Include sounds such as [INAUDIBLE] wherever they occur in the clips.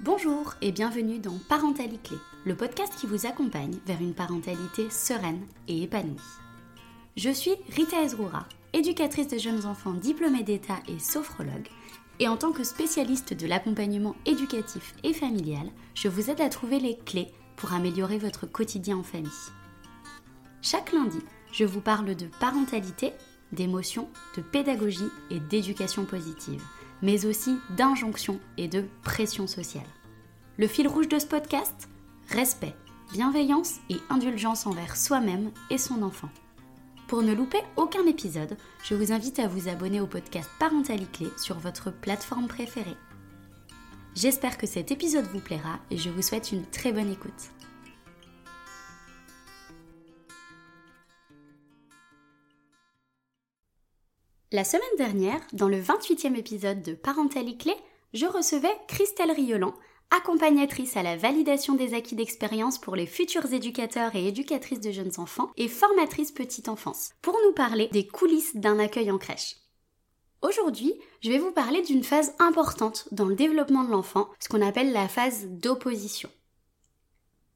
Bonjour et bienvenue dans Parentalité le podcast qui vous accompagne vers une parentalité sereine et épanouie. Je suis Rita Ezroura, éducatrice de jeunes enfants diplômée d'État et sophrologue, et en tant que spécialiste de l'accompagnement éducatif et familial, je vous aide à trouver les clés pour améliorer votre quotidien en famille. Chaque lundi, je vous parle de parentalité, d'émotion, de pédagogie et d'éducation positive, mais aussi d'injonction et de pression sociale. Le fil rouge de ce podcast Respect, bienveillance et indulgence envers soi-même et son enfant. Pour ne louper aucun épisode, je vous invite à vous abonner au podcast Parentalité sur votre plateforme préférée. J'espère que cet épisode vous plaira et je vous souhaite une très bonne écoute. La semaine dernière, dans le 28e épisode de Parentalité, je recevais Christelle Riolan, accompagnatrice à la validation des acquis d'expérience pour les futurs éducateurs et éducatrices de jeunes enfants et formatrice petite enfance, pour nous parler des coulisses d'un accueil en crèche. Aujourd'hui, je vais vous parler d'une phase importante dans le développement de l'enfant, ce qu'on appelle la phase d'opposition.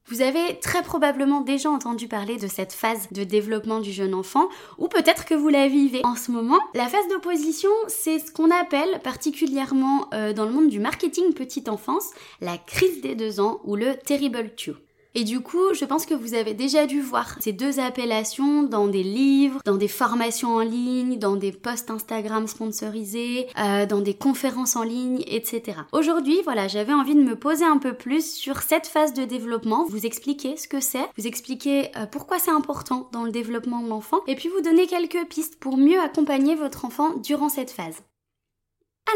Vous avez très probablement déjà entendu parler de cette phase de développement du jeune enfant, ou peut-être que vous la vivez en ce moment. La phase d'opposition, c'est ce qu'on appelle particulièrement euh, dans le monde du marketing petite enfance, la crise des deux ans ou le terrible two. Et du coup, je pense que vous avez déjà dû voir ces deux appellations dans des livres, dans des formations en ligne, dans des posts Instagram sponsorisés, euh, dans des conférences en ligne, etc. Aujourd'hui, voilà, j'avais envie de me poser un peu plus sur cette phase de développement, vous expliquer ce que c'est, vous expliquer euh, pourquoi c'est important dans le développement de l'enfant, et puis vous donner quelques pistes pour mieux accompagner votre enfant durant cette phase.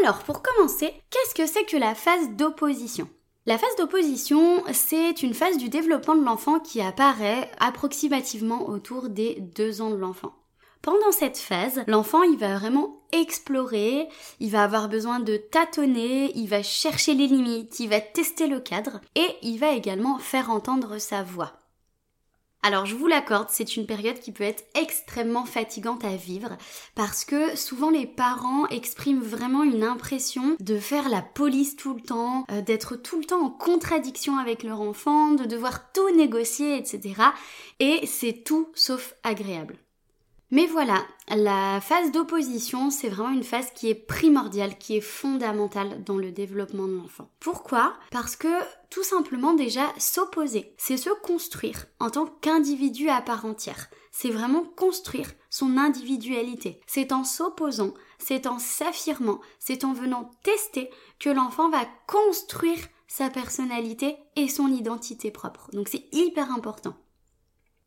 Alors, pour commencer, qu'est-ce que c'est que la phase d'opposition? La phase d'opposition, c'est une phase du développement de l'enfant qui apparaît approximativement autour des deux ans de l'enfant. Pendant cette phase, l'enfant, il va vraiment explorer, il va avoir besoin de tâtonner, il va chercher les limites, il va tester le cadre et il va également faire entendre sa voix. Alors je vous l'accorde, c'est une période qui peut être extrêmement fatigante à vivre parce que souvent les parents expriment vraiment une impression de faire la police tout le temps, euh, d'être tout le temps en contradiction avec leur enfant, de devoir tout négocier, etc. Et c'est tout sauf agréable. Mais voilà, la phase d'opposition, c'est vraiment une phase qui est primordiale, qui est fondamentale dans le développement de l'enfant. Pourquoi? Parce que tout simplement déjà s'opposer, c'est se construire en tant qu'individu à part entière. C'est vraiment construire son individualité. C'est en s'opposant, c'est en s'affirmant, c'est en venant tester que l'enfant va construire sa personnalité et son identité propre. Donc c'est hyper important.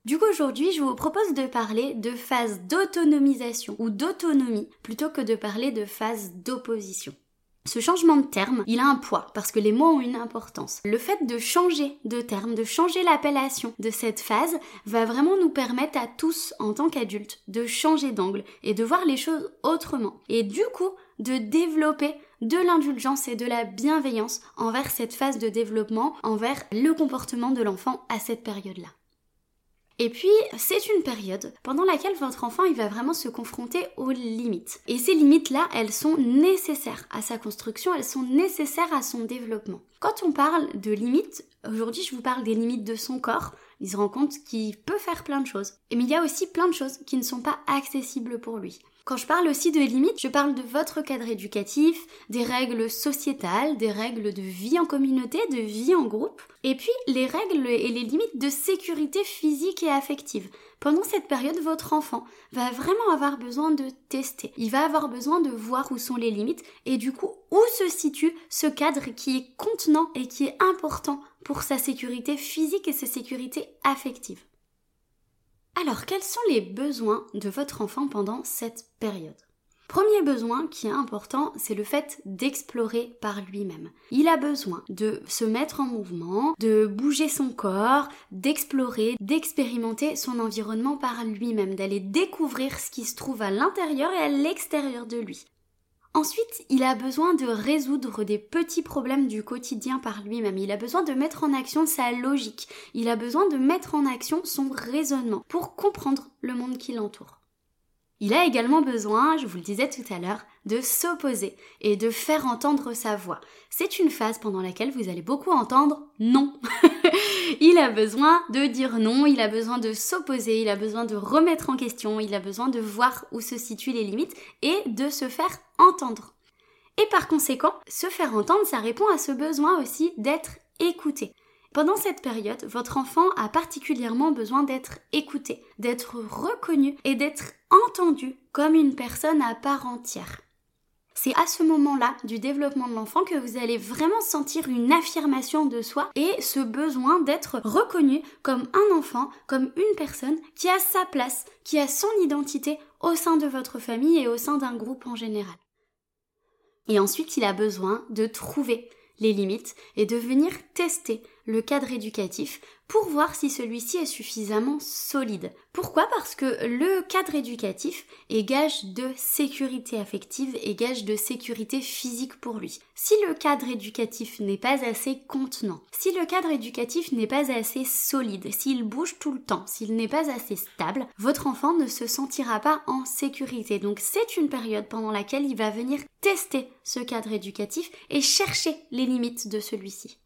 Du coup, aujourd'hui, je vous propose de parler de phase d'autonomisation ou d'autonomie plutôt que de parler de phase d'opposition. Ce changement de terme, il a un poids parce que les mots ont une importance. Le fait de changer de terme, de changer l'appellation de cette phase va vraiment nous permettre à tous, en tant qu'adultes, de changer d'angle et de voir les choses autrement. Et du coup, de développer de l'indulgence et de la bienveillance envers cette phase de développement, envers le comportement de l'enfant à cette période-là. Et puis, c'est une période pendant laquelle votre enfant, il va vraiment se confronter aux limites. Et ces limites-là, elles sont nécessaires à sa construction, elles sont nécessaires à son développement. Quand on parle de limites, aujourd'hui, je vous parle des limites de son corps. Il se rend compte qu'il peut faire plein de choses. Mais il y a aussi plein de choses qui ne sont pas accessibles pour lui. Quand je parle aussi de limites, je parle de votre cadre éducatif, des règles sociétales, des règles de vie en communauté, de vie en groupe, et puis les règles et les limites de sécurité physique et affective. Pendant cette période, votre enfant va vraiment avoir besoin de tester. Il va avoir besoin de voir où sont les limites et du coup où se situe ce cadre qui est contenant et qui est important pour sa sécurité physique et sa sécurité affective. Alors, quels sont les besoins de votre enfant pendant cette période? Premier besoin qui est important, c'est le fait d'explorer par lui-même. Il a besoin de se mettre en mouvement, de bouger son corps, d'explorer, d'expérimenter son environnement par lui-même, d'aller découvrir ce qui se trouve à l'intérieur et à l'extérieur de lui. Ensuite, il a besoin de résoudre des petits problèmes du quotidien par lui-même. Il a besoin de mettre en action sa logique. Il a besoin de mettre en action son raisonnement pour comprendre le monde qui l'entoure. Il a également besoin, je vous le disais tout à l'heure, de s'opposer et de faire entendre sa voix. C'est une phase pendant laquelle vous allez beaucoup entendre non. [LAUGHS] il a besoin de dire non, il a besoin de s'opposer, il a besoin de remettre en question, il a besoin de voir où se situent les limites et de se faire entendre. Et par conséquent, se faire entendre, ça répond à ce besoin aussi d'être écouté. Pendant cette période, votre enfant a particulièrement besoin d'être écouté, d'être reconnu et d'être entendu comme une personne à part entière. C'est à ce moment-là du développement de l'enfant que vous allez vraiment sentir une affirmation de soi et ce besoin d'être reconnu comme un enfant, comme une personne qui a sa place, qui a son identité au sein de votre famille et au sein d'un groupe en général. Et ensuite, il a besoin de trouver les limites et de venir tester le cadre éducatif pour voir si celui-ci est suffisamment solide. Pourquoi? Parce que le cadre éducatif est gage de sécurité affective et gage de sécurité physique pour lui. Si le cadre éducatif n'est pas assez contenant, si le cadre éducatif n'est pas assez solide, s'il bouge tout le temps, s'il n'est pas assez stable, votre enfant ne se sentira pas en sécurité. Donc c'est une période pendant laquelle il va venir tester ce cadre éducatif et chercher les limites de celui-ci.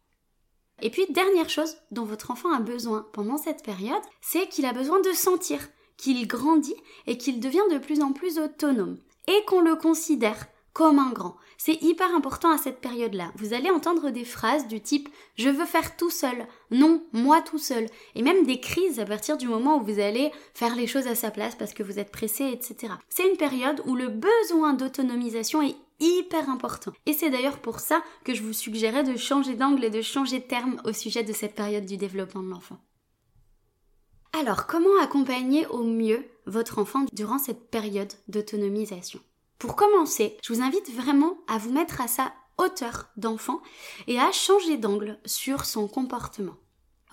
Et puis, dernière chose dont votre enfant a besoin pendant cette période, c'est qu'il a besoin de sentir qu'il grandit et qu'il devient de plus en plus autonome et qu'on le considère comme un grand. C'est hyper important à cette période-là. Vous allez entendre des phrases du type je veux faire tout seul, non, moi tout seul, et même des crises à partir du moment où vous allez faire les choses à sa place parce que vous êtes pressé, etc. C'est une période où le besoin d'autonomisation est hyper important. Et c'est d'ailleurs pour ça que je vous suggérais de changer d'angle et de changer de terme au sujet de cette période du développement de l'enfant. Alors, comment accompagner au mieux votre enfant durant cette période d'autonomisation? Pour commencer, je vous invite vraiment à vous mettre à sa hauteur d'enfant et à changer d'angle sur son comportement.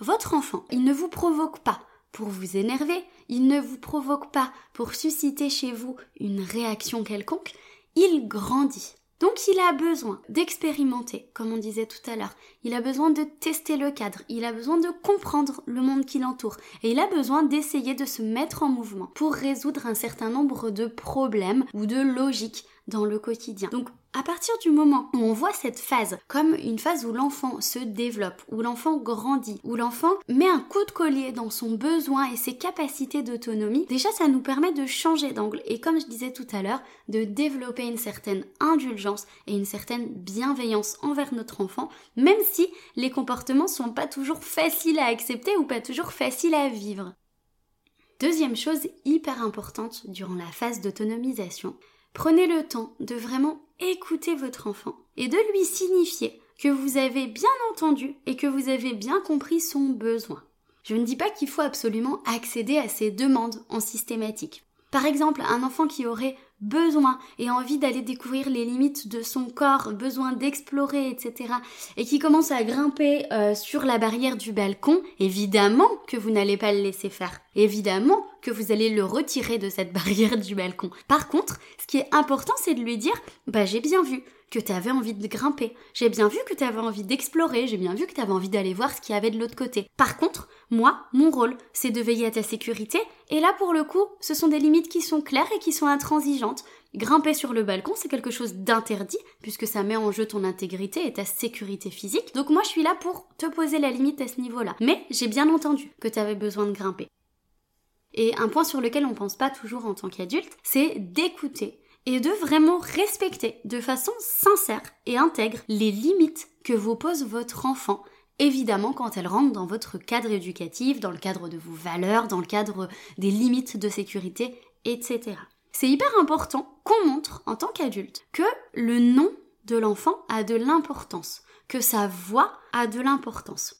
Votre enfant, il ne vous provoque pas pour vous énerver, il ne vous provoque pas pour susciter chez vous une réaction quelconque, il grandit. Donc il a besoin d'expérimenter, comme on disait tout à l'heure. Il a besoin de tester le cadre, il a besoin de comprendre le monde qui l'entoure, et il a besoin d'essayer de se mettre en mouvement pour résoudre un certain nombre de problèmes ou de logiques dans le quotidien. À partir du moment où on voit cette phase comme une phase où l'enfant se développe, où l'enfant grandit, où l'enfant met un coup de collier dans son besoin et ses capacités d'autonomie, déjà ça nous permet de changer d'angle et comme je disais tout à l'heure, de développer une certaine indulgence et une certaine bienveillance envers notre enfant, même si les comportements sont pas toujours faciles à accepter ou pas toujours faciles à vivre. Deuxième chose hyper importante durant la phase d'autonomisation, Prenez le temps de vraiment écouter votre enfant et de lui signifier que vous avez bien entendu et que vous avez bien compris son besoin. Je ne dis pas qu'il faut absolument accéder à ses demandes en systématique. Par exemple, un enfant qui aurait besoin et envie d'aller découvrir les limites de son corps, besoin d'explorer, etc., et qui commence à grimper euh, sur la barrière du balcon, évidemment que vous n'allez pas le laisser faire. Évidemment que vous allez le retirer de cette [LAUGHS] barrière du balcon. Par contre, ce qui est important, c'est de lui dire, bah j'ai bien vu que tu avais envie de grimper, j'ai bien vu que tu avais envie d'explorer, j'ai bien vu que tu avais envie d'aller voir ce qu'il y avait de l'autre côté. Par contre, moi, mon rôle, c'est de veiller à ta sécurité, et là pour le coup, ce sont des limites qui sont claires et qui sont intransigeantes. Grimper sur le balcon, c'est quelque chose d'interdit, puisque ça met en jeu ton intégrité et ta sécurité physique. Donc moi, je suis là pour te poser la limite à ce niveau-là. Mais j'ai bien entendu que tu avais besoin de grimper. Et un point sur lequel on pense pas toujours en tant qu'adulte, c'est d'écouter et de vraiment respecter de façon sincère et intègre les limites que vous pose votre enfant évidemment quand elles rentrent dans votre cadre éducatif, dans le cadre de vos valeurs, dans le cadre des limites de sécurité, etc. C'est hyper important qu'on montre en tant qu'adulte que le nom de l'enfant a de l'importance, que sa voix a de l'importance.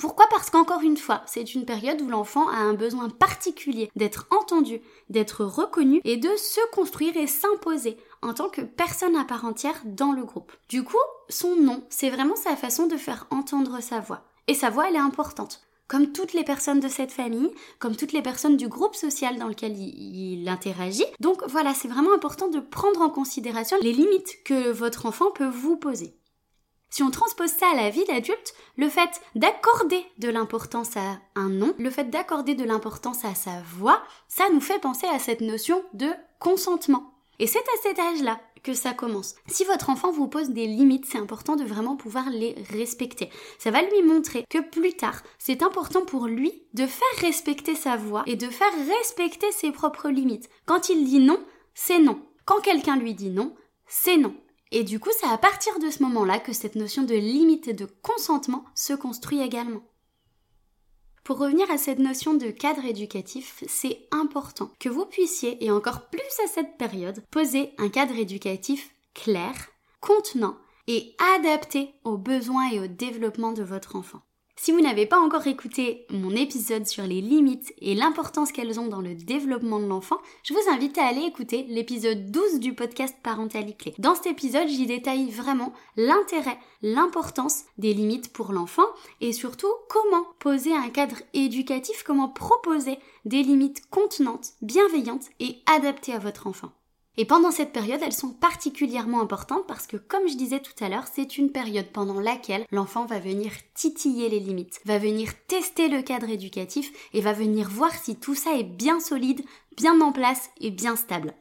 Pourquoi? Parce qu'encore une fois, c'est une période où l'enfant a un besoin particulier d'être entendu, d'être reconnu et de se construire et s'imposer en tant que personne à part entière dans le groupe. Du coup, son nom, c'est vraiment sa façon de faire entendre sa voix. Et sa voix, elle est importante. Comme toutes les personnes de cette famille, comme toutes les personnes du groupe social dans lequel il, interagit. Donc voilà, c'est vraiment important de prendre en considération les limites que votre enfant peut vous poser. Si on transpose ça à la vie d'adulte, le fait d'accorder de l'importance à un nom, le fait d'accorder de l'importance à sa voix, ça nous fait penser à cette notion de consentement. Et c'est à cet âge-là que ça commence. Si votre enfant vous pose des limites, c'est important de vraiment pouvoir les respecter. Ça va lui montrer que plus tard, c'est important pour lui de faire respecter sa voix et de faire respecter ses propres limites. Quand il dit non, c'est non. Quand quelqu'un lui dit non, c'est non. Et du coup, c'est à partir de ce moment-là que cette notion de limite et de consentement se construit également. Pour revenir à cette notion de cadre éducatif, c'est important que vous puissiez, et encore plus à cette période, poser un cadre éducatif clair, contenant et adapté aux besoins et au développement de votre enfant. Si vous n'avez pas encore écouté mon épisode sur les limites et l'importance qu'elles ont dans le développement de l'enfant, je vous invite à aller écouter l'épisode 12 du podcast Parental Clé. Dans cet épisode, j'y détaille vraiment l'intérêt, l'importance des limites pour l'enfant et surtout comment poser un cadre éducatif, comment proposer des limites contenantes, bienveillantes et adaptées à votre enfant. Et pendant cette période, elles sont particulièrement importantes parce que, comme je disais tout à l'heure, c'est une période pendant laquelle l'enfant va venir titiller les limites, va venir tester le cadre éducatif et va venir voir si tout ça est bien solide, bien en place et bien stable.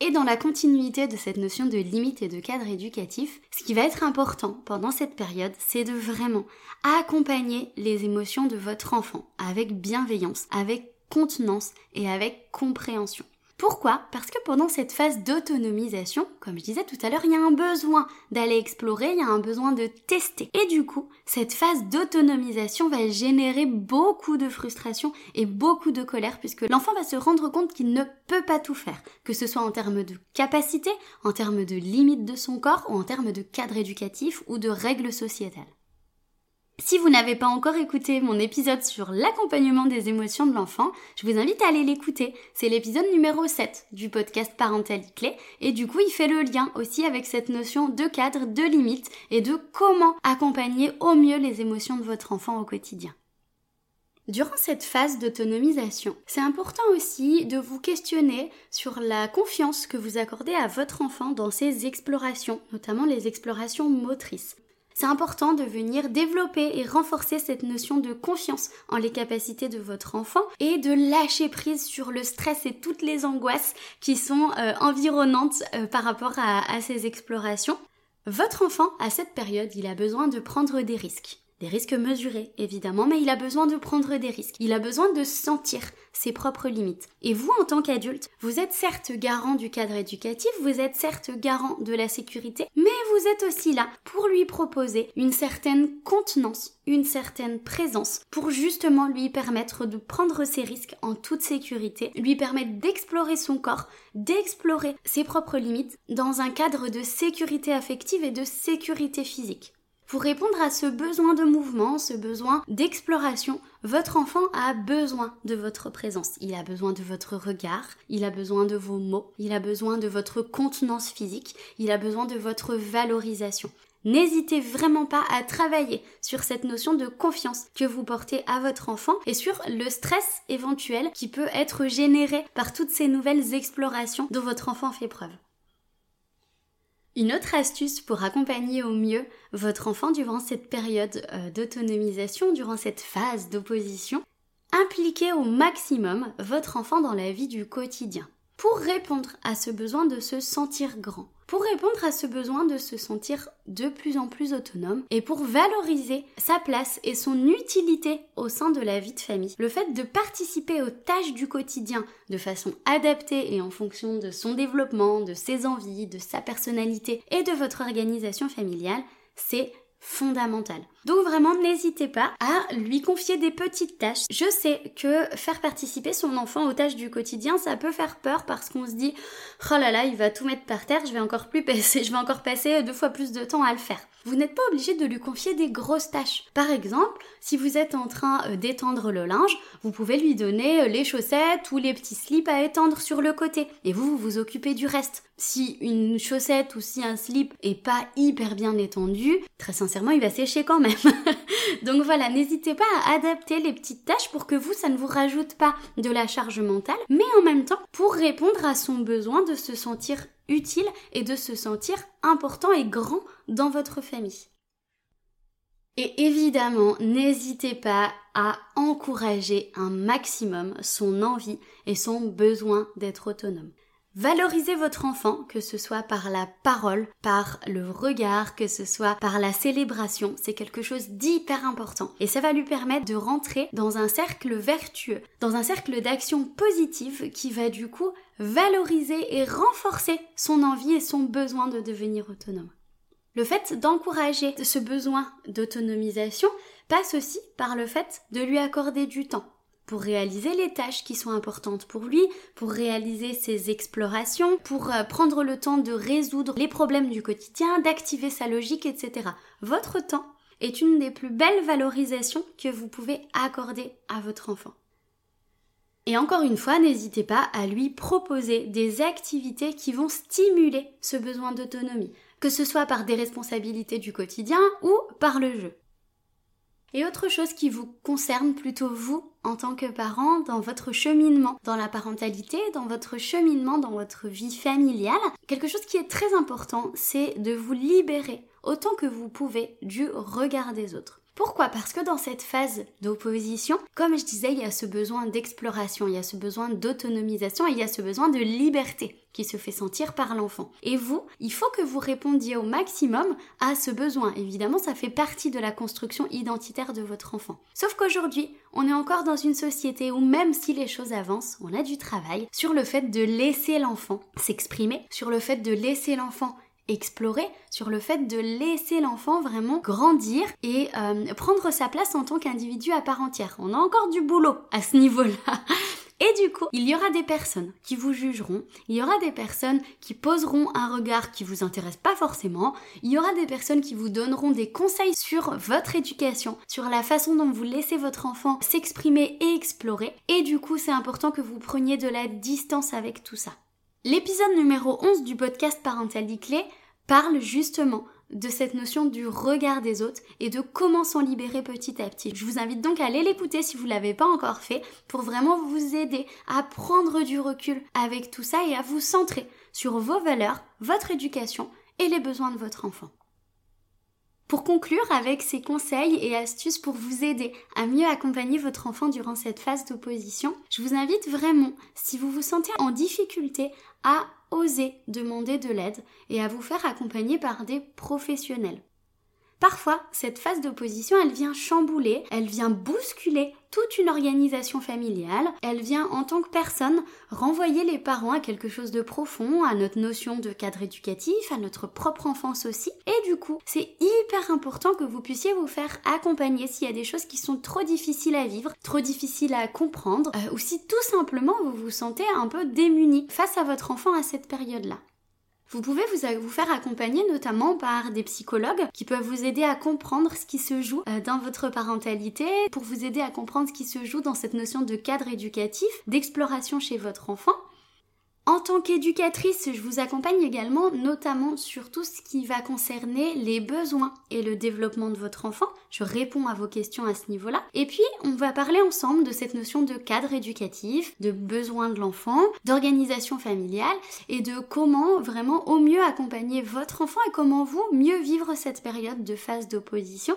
Et dans la continuité de cette notion de limite et de cadre éducatif, ce qui va être important pendant cette période, c'est de vraiment accompagner les émotions de votre enfant avec bienveillance, avec contenance et avec compréhension. Pourquoi? Parce que pendant cette phase d'autonomisation, comme je disais tout à l'heure, il y a un besoin d'aller explorer, il y a un besoin de tester. Et du coup, cette phase d'autonomisation va générer beaucoup de frustration et beaucoup de colère puisque l'enfant va se rendre compte qu'il ne peut pas tout faire, que ce soit en termes de capacité, en termes de limites de son corps ou en termes de cadre éducatif ou de règles sociétales. Si vous n'avez pas encore écouté mon épisode sur l'accompagnement des émotions de l'enfant, je vous invite à aller l'écouter. C'est l'épisode numéro 7 du podcast Parentalité Clé et du coup il fait le lien aussi avec cette notion de cadre, de limite et de comment accompagner au mieux les émotions de votre enfant au quotidien. Durant cette phase d'autonomisation, c'est important aussi de vous questionner sur la confiance que vous accordez à votre enfant dans ses explorations, notamment les explorations motrices. C'est important de venir développer et renforcer cette notion de confiance en les capacités de votre enfant et de lâcher prise sur le stress et toutes les angoisses qui sont euh, environnantes euh, par rapport à, à ces explorations. Votre enfant, à cette période, il a besoin de prendre des risques. Des risques mesurés, évidemment, mais il a besoin de prendre des risques. Il a besoin de sentir ses propres limites. Et vous, en tant qu'adulte, vous êtes certes garant du cadre éducatif, vous êtes certes garant de la sécurité, mais vous êtes aussi là pour lui proposer une certaine contenance, une certaine présence, pour justement lui permettre de prendre ses risques en toute sécurité, lui permettre d'explorer son corps, d'explorer ses propres limites dans un cadre de sécurité affective et de sécurité physique. Pour répondre à ce besoin de mouvement, ce besoin d'exploration, votre enfant a besoin de votre présence. Il a besoin de votre regard, il a besoin de vos mots, il a besoin de votre contenance physique, il a besoin de votre valorisation. N'hésitez vraiment pas à travailler sur cette notion de confiance que vous portez à votre enfant et sur le stress éventuel qui peut être généré par toutes ces nouvelles explorations dont votre enfant fait preuve. Une autre astuce pour accompagner au mieux votre enfant durant cette période euh, d'autonomisation, durant cette phase d'opposition, impliquez au maximum votre enfant dans la vie du quotidien pour répondre à ce besoin de se sentir grand pour répondre à ce besoin de se sentir de plus en plus autonome et pour valoriser sa place et son utilité au sein de la vie de famille. Le fait de participer aux tâches du quotidien de façon adaptée et en fonction de son développement, de ses envies, de sa personnalité et de votre organisation familiale, c'est fondamental. Donc vraiment, n'hésitez pas à lui confier des petites tâches. Je sais que faire participer son enfant aux tâches du quotidien, ça peut faire peur parce qu'on se dit, oh là là, il va tout mettre par terre, je vais encore plus passer, [LAUGHS] je vais encore passer deux fois plus de temps à le faire. Vous n'êtes pas obligé de lui confier des grosses tâches. Par exemple, si vous êtes en train euh, d'étendre le linge, vous pouvez lui donner euh, les chaussettes ou les petits slips à étendre sur le côté. Et vous, vous vous occupez du reste. Si une chaussette ou si un slip est pas hyper bien étendu, très sincèrement, il va sécher quand même. [LAUGHS] Donc voilà, n'hésitez pas à adapter les petites tâches pour que vous, ça ne vous rajoute pas de la charge mentale, mais en même temps pour répondre à son besoin de se sentir utile et de se sentir important et grand dans votre famille. Et évidemment, n'hésitez pas à encourager un maximum son envie et son besoin d'être autonome. Valorisez votre enfant, que ce soit par la parole, par le regard, que ce soit par la célébration, c'est quelque chose d'hyper important. Et ça va lui permettre de rentrer dans un cercle vertueux, dans un cercle d'action positive qui va du coup valoriser et renforcer son envie et son besoin de devenir autonome. Le fait d'encourager ce besoin d'autonomisation passe aussi par le fait de lui accorder du temps pour réaliser les tâches qui sont importantes pour lui, pour réaliser ses explorations, pour euh, prendre le temps de résoudre les problèmes du quotidien, d'activer sa logique, etc. Votre temps est une des plus belles valorisations que vous pouvez accorder à votre enfant. Et encore une fois, n'hésitez pas à lui proposer des activités qui vont stimuler ce besoin d'autonomie, que ce soit par des responsabilités du quotidien ou par le jeu. Et autre chose qui vous concerne plutôt vous en tant que parent dans votre cheminement dans la parentalité, dans votre cheminement dans votre vie familiale, quelque chose qui est très important, c'est de vous libérer autant que vous pouvez du regard des autres. Pourquoi? Parce que dans cette phase d'opposition, comme je disais, il y a ce besoin d'exploration, il y a ce besoin d'autonomisation et il y a ce besoin de liberté qui se fait sentir par l'enfant. Et vous, il faut que vous répondiez au maximum à ce besoin. Évidemment, ça fait partie de la construction identitaire de votre enfant. Sauf qu'aujourd'hui, on est encore dans une société où même si les choses avancent, on a du travail sur le fait de laisser l'enfant s'exprimer, sur le fait de laisser l'enfant explorer sur le fait de laisser l'enfant vraiment grandir et euh, prendre sa place en tant qu'individu à part entière. On a encore du boulot à ce niveau-là. [LAUGHS] Et du coup, il y aura des personnes qui vous jugeront, il y aura des personnes qui poseront un regard qui vous intéresse pas forcément, il y aura des personnes qui vous donneront des conseils sur votre éducation, sur la façon dont vous laissez votre enfant s'exprimer et explorer. Et du coup, c'est important que vous preniez de la distance avec tout ça. L'épisode numéro 11 du podcast Parentalité Clé parle justement de cette notion du regard des autres et de comment s'en libérer petit à petit. Je vous invite donc à aller l'écouter si vous ne l'avez pas encore fait pour vraiment vous aider à prendre du recul avec tout ça et à vous centrer sur vos valeurs, votre éducation et les besoins de votre enfant. Pour conclure avec ces conseils et astuces pour vous aider à mieux accompagner votre enfant durant cette phase d'opposition, je vous invite vraiment, si vous vous sentez en difficulté, à oser demander de l'aide et à vous faire accompagner par des professionnels. Parfois, cette phase d'opposition, elle vient chambouler, elle vient bousculer toute une organisation familiale, elle vient en tant que personne renvoyer les parents à quelque chose de profond, à notre notion de cadre éducatif, à notre propre enfance aussi. Et du coup, c'est hyper important que vous puissiez vous faire accompagner s'il y a des choses qui sont trop difficiles à vivre, trop difficiles à comprendre, euh, ou si tout simplement vous vous sentez un peu démuni face à votre enfant à cette période-là. Vous pouvez vous, faire accompagner notamment par des psychologues qui peuvent vous aider à comprendre ce qui se joue euh, dans votre parentalité, pour vous aider à comprendre ce qui se joue dans cette notion de cadre éducatif, d'exploration chez votre enfant. En tant qu'éducatrice, je vous accompagne également notamment sur tout ce qui va concerner les besoins et le développement de votre enfant. Je réponds à vos questions à ce niveau-là. Et puis, on va parler ensemble de cette notion de cadre éducatif, de besoins de l'enfant, d'organisation familiale et de comment vraiment au mieux accompagner votre enfant et comment vous mieux vivre cette période de phase d'opposition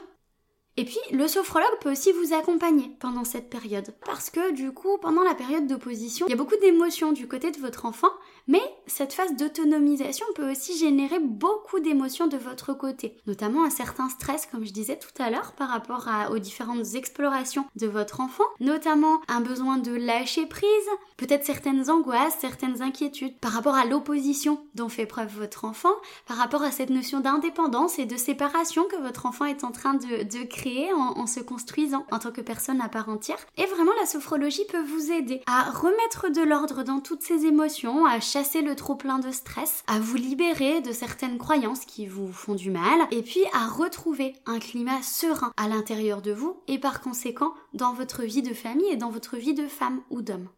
et puis, le sophrologue peut aussi vous accompagner pendant cette période. Parce que du coup, pendant la période d'opposition, il y a beaucoup d'émotions du côté de votre enfant, mais cette phase d'autonomisation peut aussi générer beaucoup d'émotions de votre côté. Notamment un certain stress, comme je disais tout à l'heure, par rapport aux différentes explorations de votre enfant. Notamment un besoin de lâcher prise, peut-être certaines angoisses, certaines inquiétudes par rapport à l'opposition dont fait preuve votre enfant, par rapport à cette notion d'indépendance et de séparation que votre enfant est en train de, créer en, se construisant en tant que personne à part entière. Et vraiment, la sophrologie peut vous aider à remettre de l'ordre dans toutes ces émotions, le trop plein de stress, à vous libérer de certaines croyances qui vous font du mal, et puis à retrouver un climat serein à l'intérieur de vous et par conséquent dans votre vie de famille et dans votre vie de femme ou d'homme.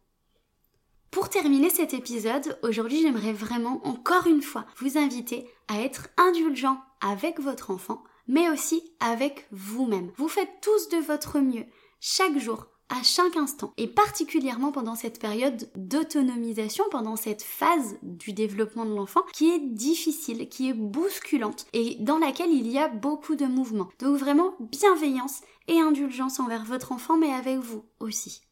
Pour terminer cet épisode, aujourd'hui j'aimerais vraiment encore une fois vous inviter à être indulgent avec votre enfant mais aussi avec vous-même. Vous faites tous de votre mieux, chaque jour, à chaque instant, et particulièrement pendant cette période d'autonomisation, pendant cette phase du développement de l'enfant qui est difficile, qui est bousculante, et dans laquelle il y a beaucoup de mouvements. Donc vraiment bienveillance et indulgence envers votre enfant, mais avec vous aussi.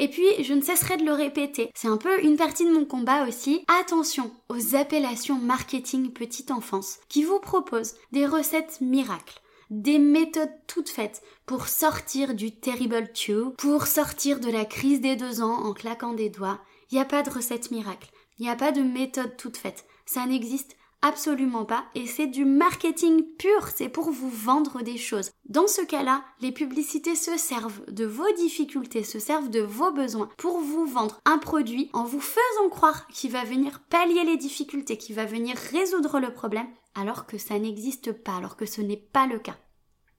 Et puis, je ne cesserai de le répéter, c'est un peu une partie de mon combat aussi. Attention aux appellations marketing petite enfance qui vous proposent des recettes miracles des méthodes toutes faites pour sortir du terrible two, pour sortir de la crise des deux ans en claquant des doigts. Il n'y a pas de recette miracle. Il n'y a pas de méthode toute faite. Ça n'existe absolument pas et c'est du marketing pur, c'est pour vous vendre des choses. Dans ce cas-là, les publicités se servent de vos difficultés, se servent de vos besoins pour vous vendre un produit en vous faisant croire qu'il va venir pallier les difficultés, qu'il va venir résoudre le problème alors que ça n'existe pas, alors que ce n'est pas le cas.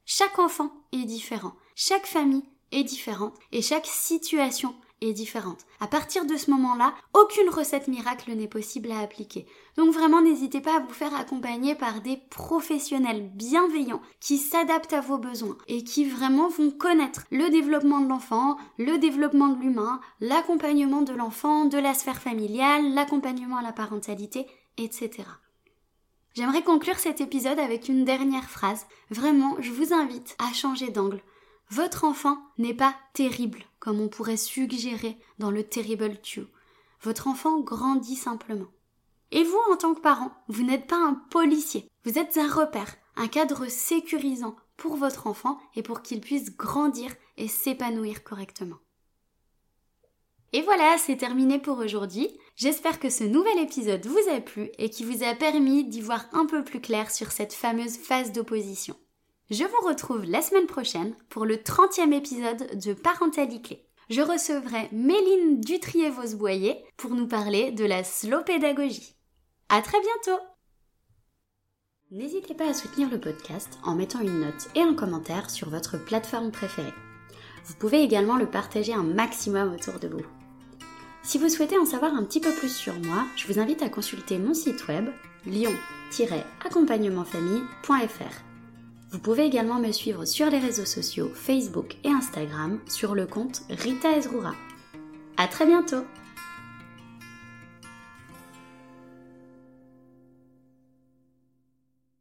Chaque enfant est différent, chaque famille est différente et chaque situation est différente. À partir de ce moment-là, aucune recette miracle n'est possible à appliquer. Donc vraiment, n'hésitez pas à vous faire accompagner par des professionnels bienveillants qui s'adaptent à vos besoins et qui vraiment vont connaître le développement de l'enfant, le développement de l'humain, l'accompagnement de l'enfant, de la sphère familiale, l'accompagnement à la parentalité, etc. J'aimerais conclure cet épisode avec une dernière phrase. Vraiment, je vous invite à changer d'angle. Votre enfant n'est pas terrible, comme on pourrait suggérer dans le Terrible Two. Votre enfant grandit simplement. Et vous, en tant que parent, vous n'êtes pas un policier. Vous êtes un repère, un cadre sécurisant pour votre enfant et pour qu'il puisse grandir et s'épanouir correctement. Et voilà, c'est terminé pour aujourd'hui. J'espère que ce nouvel épisode vous a plu et qui vous a permis d'y voir un peu plus clair sur cette fameuse phase d'opposition. Je vous retrouve la semaine prochaine pour le 30e épisode de Parentalité. Je recevrai Méline Dutrier-Vosboyer pour nous parler de la slow pédagogie. À très bientôt! N'hésitez pas à soutenir le podcast en mettant une note et un commentaire sur votre plateforme préférée. Vous pouvez également le partager un maximum autour de vous. Si vous souhaitez en savoir un petit peu plus sur moi, je vous invite à consulter mon site web lion-accompagnementfamille.fr. Vous pouvez également me suivre sur les réseaux sociaux Facebook et Instagram sur le compte Rita Ezrura. À très bientôt!